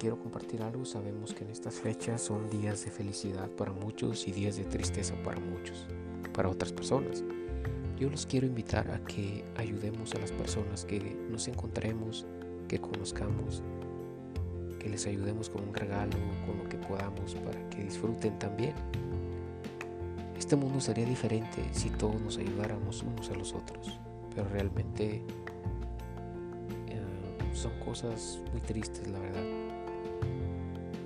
quiero compartir algo. Sabemos que en estas fechas son días de felicidad para muchos y días de tristeza para muchos, para otras personas. Yo los quiero invitar a que ayudemos a las personas que nos encontremos, que conozcamos, que les ayudemos con un regalo, con lo que podamos para que disfruten también. Este mundo sería diferente si todos nos ayudáramos unos a los otros, pero realmente eh, son cosas muy tristes, la verdad.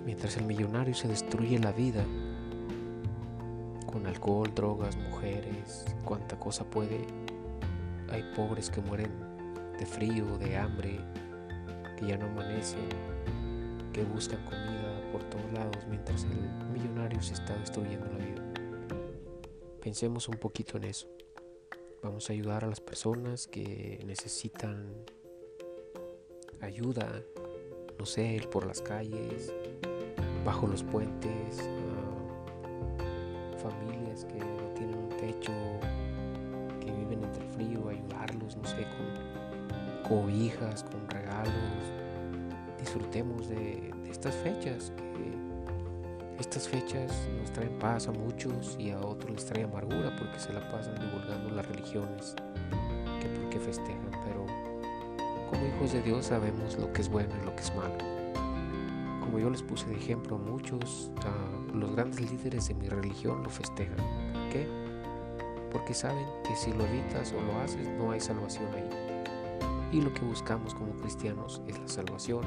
Mientras el millonario se destruye la vida con alcohol, drogas, mujeres, cuanta cosa puede, hay pobres que mueren de frío, de hambre, que ya no amanecen, que buscan comida por todos lados mientras el millonario se está destruyendo la vida. Pensemos un poquito en eso. Vamos a ayudar a las personas que necesitan ayuda, no sé, ir por las calles, bajo los puentes, familias que no tienen un techo, que viven entre el frío, ayudarlos, no sé, con cobijas, con regalos. Disfrutemos de, de estas fechas estas fechas nos traen paz a muchos y a otros les trae amargura porque se la pasan divulgando las religiones que porque festejan, pero como hijos de Dios sabemos lo que es bueno y lo que es malo. Como yo les puse de ejemplo, muchos, uh, los grandes líderes de mi religión lo festejan. ¿Por qué? Porque saben que si lo evitas o lo haces no hay salvación ahí. Y lo que buscamos como cristianos es la salvación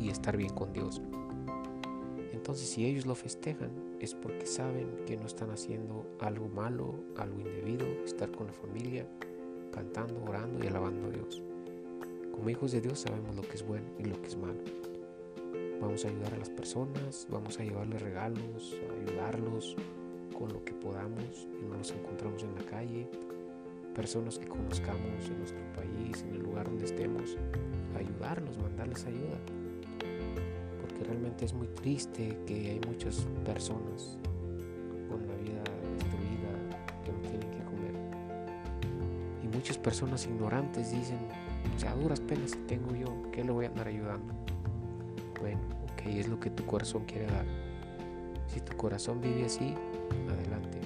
y estar bien con Dios. Entonces si ellos lo festejan es porque saben que no están haciendo algo malo, algo indebido, estar con la familia, cantando, orando y alabando a Dios. Como hijos de Dios sabemos lo que es bueno y lo que es malo. Vamos a ayudar a las personas, vamos a llevarles regalos, ayudarlos con lo que podamos y no nos encontramos en la calle. Personas que conozcamos en nuestro país, en el lugar donde estemos, ayudarlos, mandarles ayuda realmente es muy triste que hay muchas personas con la vida destruida que no tienen que comer. Y muchas personas ignorantes dicen, o sea, a duras penas tengo yo, ¿qué le voy a andar ayudando? Bueno, ok, es lo que tu corazón quiere dar. Si tu corazón vive así, adelante.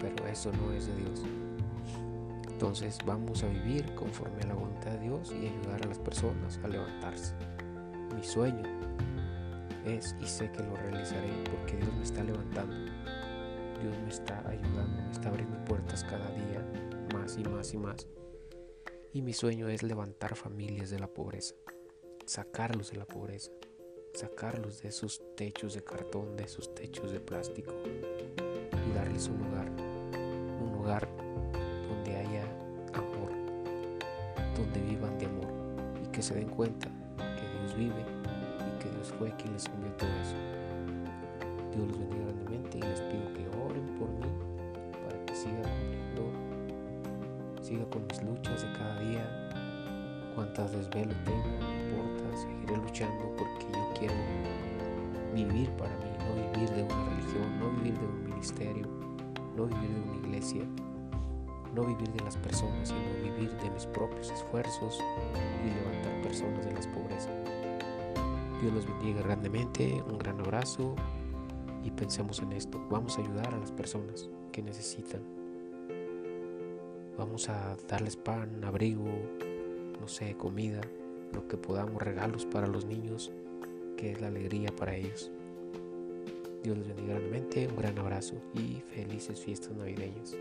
Pero eso no es de Dios. Entonces vamos a vivir conforme a la voluntad de Dios y ayudar a las personas a levantarse mi sueño es y sé que lo realizaré porque Dios me está levantando. Dios me está ayudando, me está abriendo puertas cada día más y más y más. Y mi sueño es levantar familias de la pobreza, sacarlos de la pobreza, sacarlos de esos techos de cartón, de esos techos de plástico y darles un hogar, un hogar donde haya amor, donde vivan de amor y que se den cuenta vive y que Dios fue quien les envió todo eso. Dios los bendiga grandemente y les pido que oren por mí para que siga cumpliendo, siga con mis luchas de cada día. Cuantas desvelo tenga, no importa, seguiré luchando porque yo quiero vivir para mí, no vivir de una religión, no vivir de un ministerio, no vivir de una iglesia, no vivir de las personas, sino vivir de mis propios esfuerzos y levantar personas de las pobrezas. Dios los bendiga grandemente, un gran abrazo y pensemos en esto. Vamos a ayudar a las personas que necesitan. Vamos a darles pan, abrigo, no sé, comida, lo que podamos, regalos para los niños, que es la alegría para ellos. Dios los bendiga grandemente, un gran abrazo y felices fiestas navideñas.